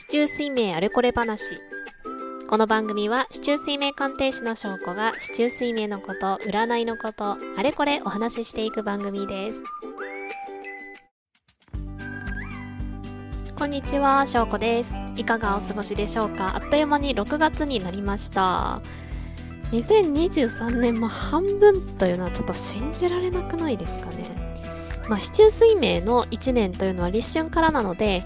市中水明あれこれ話。この番組は市中水明鑑定士の証拠が市中水明のこと占いのことあれこれお話ししていく番組です。こんにちは証拠です。いかがお過ごしでしょうか？あっという間に6月になりました。2023年も半分というのはちょっと信じられなくないですかね。まあ、市中水明の1年というのは立春からなので、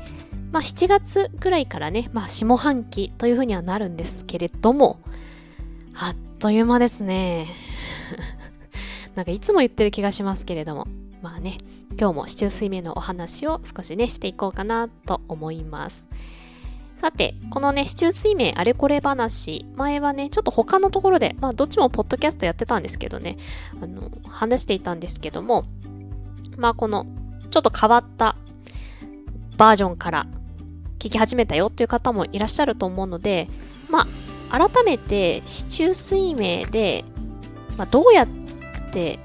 まあ、7月ぐらいからね、まあ、下半期というふうにはなるんですけれども、あっという間ですね。なんかいつも言ってる気がしますけれども、まあね、今日も市中水明のお話を少しね、していこうかなと思います。さて、このね、市中水明あれこれ話、前はね、ちょっと他のところで、まあどっちもポッドキャストやってたんですけどね、あの、話していたんですけども、まあこのちょっと変わったバージョンから聞き始めたよっていう方もいらっしゃると思うので、まあ改めて市中水明で、まあ、どうやって、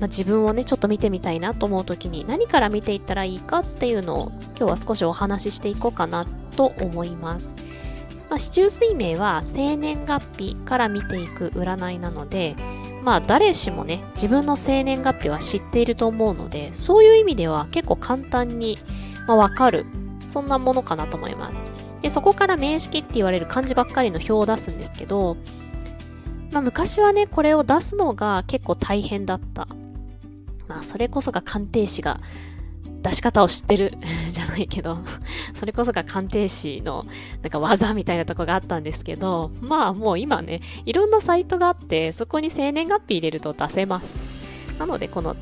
まあ、自分をねちょっと見てみたいなと思う時に何から見ていったらいいかっていうのを今日は少しお話ししていこうかなと思います。まあ、市中水明は生年月日から見ていく占いなので、まあ誰しもね、自分の生年月日は知っていると思うので、そういう意味では結構簡単に、まあ、わかる、そんなものかなと思います。で、そこから名式って言われる漢字ばっかりの表を出すんですけど、まあ昔はね、これを出すのが結構大変だった。まあそれこそが鑑定士が出し方を知ってる じゃないけど、それこそが鑑定士のなんか技みたいなとこがあったんですけど、まあもう今ね、いろんなサイトがあって、そこに生年月日入れると出せます。なのでこの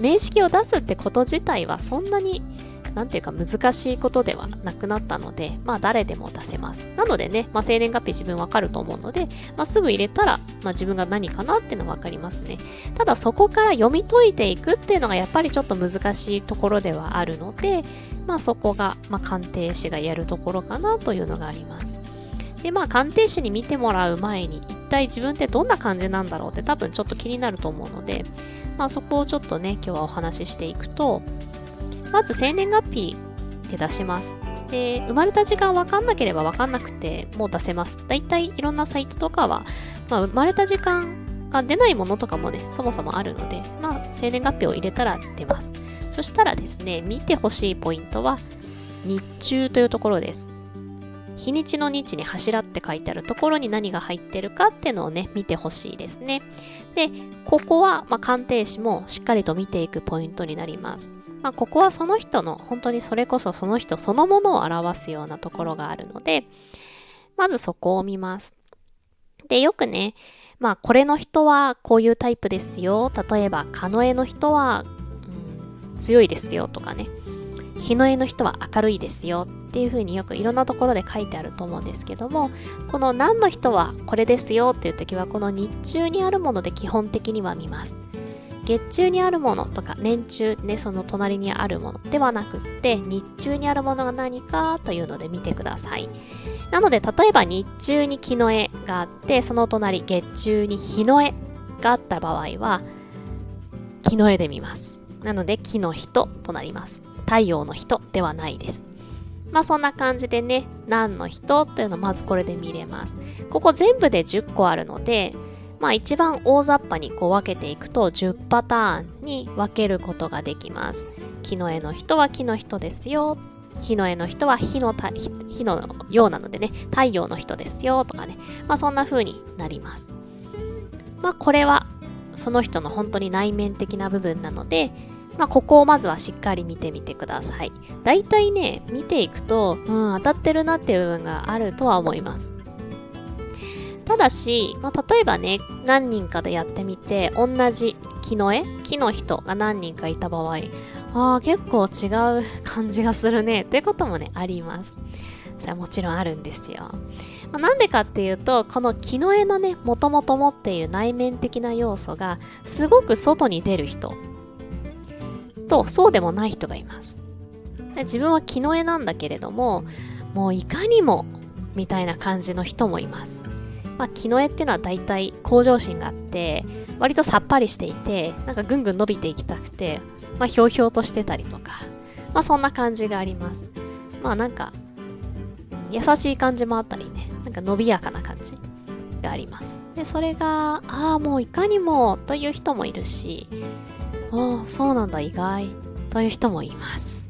名式を出すってこと自体はそんなになんていうか難しいことではなくなったので、まあ誰でも出せます。なのでね、まあ生年月日自分わかると思うので、まあすぐ入れたら、まあ自分が何かなっていうのわかりますね。ただそこから読み解いていくっていうのがやっぱりちょっと難しいところではあるので、まあそこが、まあ鑑定士がやるところかなというのがあります。で、まあ鑑定士に見てもらう前に、一体自分ってどんな感じなんだろうって多分ちょっと気になると思うので、まあそこをちょっとね、今日はお話ししていくと、まず生年月日で出します。で、生まれた時間わかんなければわかんなくてもう出せます。だいたいいろんなサイトとかは、まあ、生まれた時間が出ないものとかもね、そもそもあるので、まあ、生年月日を入れたら出ます。そしたらですね、見てほしいポイントは、日中というところです。日にちの日に柱って書いてあるところに何が入ってるかっていうのをね、見てほしいですね。で、ここは、まあ、鑑定士もしっかりと見ていくポイントになります。まあ、ここはその人の、本当にそれこそその人そのものを表すようなところがあるので、まずそこを見ます。で、よくね、まあ、これの人はこういうタイプですよ。例えば、カノエの人は、うん、強いですよとかね。日の絵の人は明るいですよっていう風によくいろんなところで書いてあると思うんですけどもこの何の人はこれですよっていう時はこの日中にあるもので基本的には見ます月中にあるものとか年中ねその隣にあるものではなくって日中にあるものが何かというので見てください。なので例えば日中に木の絵があってその隣月中に日の絵があった場合は木の絵で見ます。なので木の人となります。太陽の人ではないです。まあそんな感じでね何の人というのをまずこれで見れます。ここ全部で10個あるのでまあ一番大雑把にこう分けていくと10パターンに分けることができます。木の絵の人は木の人ですよ。火の絵の人は火のた火のようなのでね、太陽の人ですよとかね。まあそんな風になります。まあこれはその人の本当に内面的な部分なので、まあ、ここをまずはしっかり見てみてください。大体ね、見ていくと、うん、当たってるなっていう部分があるとは思います。ただし、まあ、例えばね、何人かでやってみて、同じ木の絵？木の人が何人かいた場合、ああ、結構違う感じがするね、ってこともね、あります。それはもちろんあるんですよ。まあ、なんでかっていうと、この木の絵のね、もともと持っている内面的な要素が、すごく外に出る人と、そうでもない人がいます。自分は木の絵なんだけれども、もういかにも、みたいな感じの人もいます。まあ、木の絵っていうのは大体向上心があって割とさっぱりしていてなんかぐんぐん伸びていきたくて、まあ、ひょうひょうとしてたりとか、まあ、そんな感じがありますまあなんか優しい感じもあったりね、なんか伸びやかな感じがあります。で、それが、ああ、もういかにもという人もいるし、ああ、そうなんだ、意外という人もいます。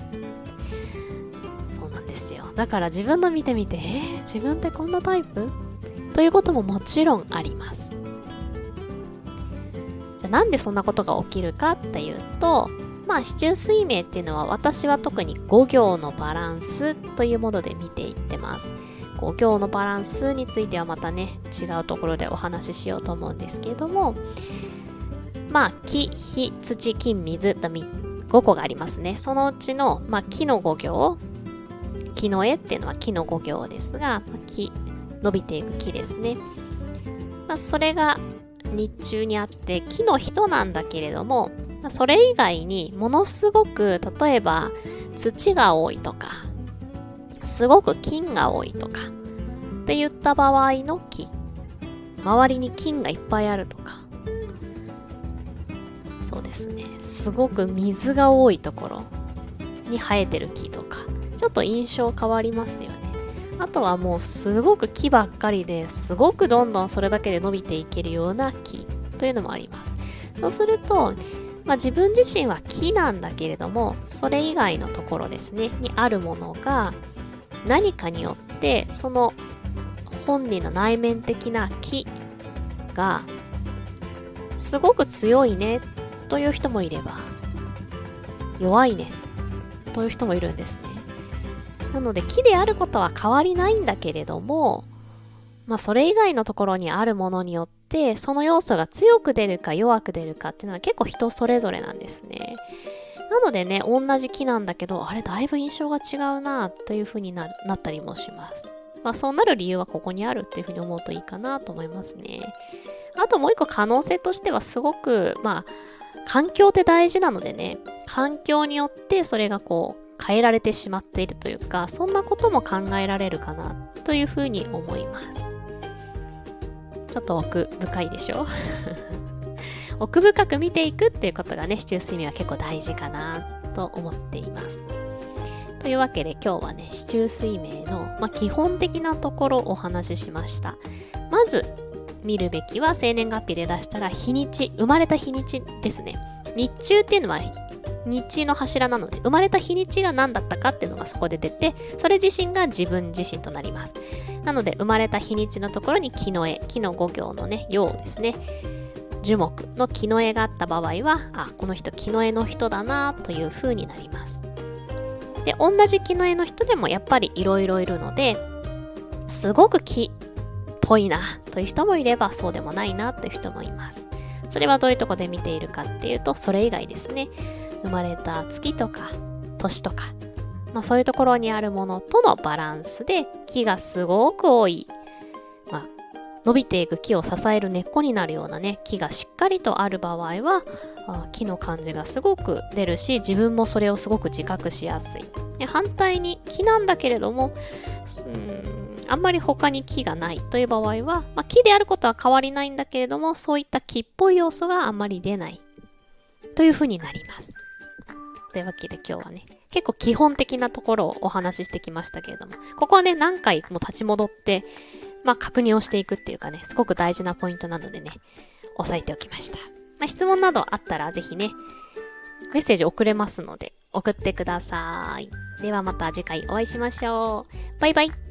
そうなんですよ。だから自分の見てみて、えー、自分ってこんなタイプ？ということももちろんあります。じゃあなんでそんなことが起きるかっていうと、まあ、市中水明っていうのは私は特に5行のバランスというもので見ていってます。5行のバランスについてはまたね、違うところでお話ししようと思うんですけれども、まあ、木、火、土、金、水と5個がありますね。そのうちの、まあ、木の5行、木の絵っていうのは木の5行ですが、木、伸びていく木ですね。まあ、それが日中にあって木の人なんだけれどもまそれ以外にものすごく例えば土が多いとかすごく金が多いとかって言った場合の木周りに金がいっぱいあるとかそうですねすごく水が多いところに生えてる木とかちょっと印象変わりますよあとはもうすごく木ばっかりですごくどんどんそれだけで伸びていけるような木というのもあります。そうすると、まあ、自分自身は木なんだけれども、それ以外のところですね、にあるものが何かによってその本人の内面的な木がすごく強いねという人もいれば弱いねという人もいるんですね。なので木であることは変わりないんだけれども、まあそれ以外のところにあるものによってその要素が強く出るか弱く出るかっていうのは結構人それぞれなんですね。なのでね、同じ木なんだけど、あれだいぶ印象が違うなという風にななったりもします。まあそうなる理由はここにあるっていう風に思うといいかなと思いますね。あともう一個可能性としてはすごく、まあ環境って大事なのでね、環境によってそれがこう変えられてしまっているというか、そんなことも考えられるかなというふうに思います。ちょっと奥深いでしょ？奥深く見ていくっていうことがね、市中睡眠は結構大事かなと思っています。というわけで今日はね、市中睡眠の、まあ、基本的なところをお話ししました。まず、見るべきは生年月日で出したら日にち、生まれた日にちですね。日中っていうのは日の柱なので、生まれた日にちが何だったかっていうのがそこで出て、それ自身が自分自身となります。なので、生まれた日にちのところに木の絵、木の五行のね、陽ですね。樹木の木の絵があった場合は、あ、この人木の絵の人だなという風になります。で、同じ木の絵の人でもやっぱりいろいろいるので、すごく木っぽいなという人もいれば、そうでもないなという人もいます。それはどういうとこで見ているかっていうと、それ以外ですね。生まれた月とか年とか、まあ、そういうところにあるものとのバランスで木がすごく多い、まあ、伸びていく木を支える根っこになるようなね木がしっかりとある場合はあ木の感じがすごく出るし自分もそれをすごく自覚しやすい。で反対に木なんだけれどもうんあんまり他に木がないという場合は、まあ、木であることは変わりないんだけれどもそういった木っぽい要素があんまり出ないというふうになります。というわけで今日はね、結構基本的なところをお話ししてきましたけれども、ここはね、何回も立ち戻って、まあ確認をしていくっていうかね、すごく大事なポイントなのでね、押さえておきました。まあ、質問などあったらぜひね、メッセージ送れますので、送ってください。ではまた次回お会いしましょう。バイバイ。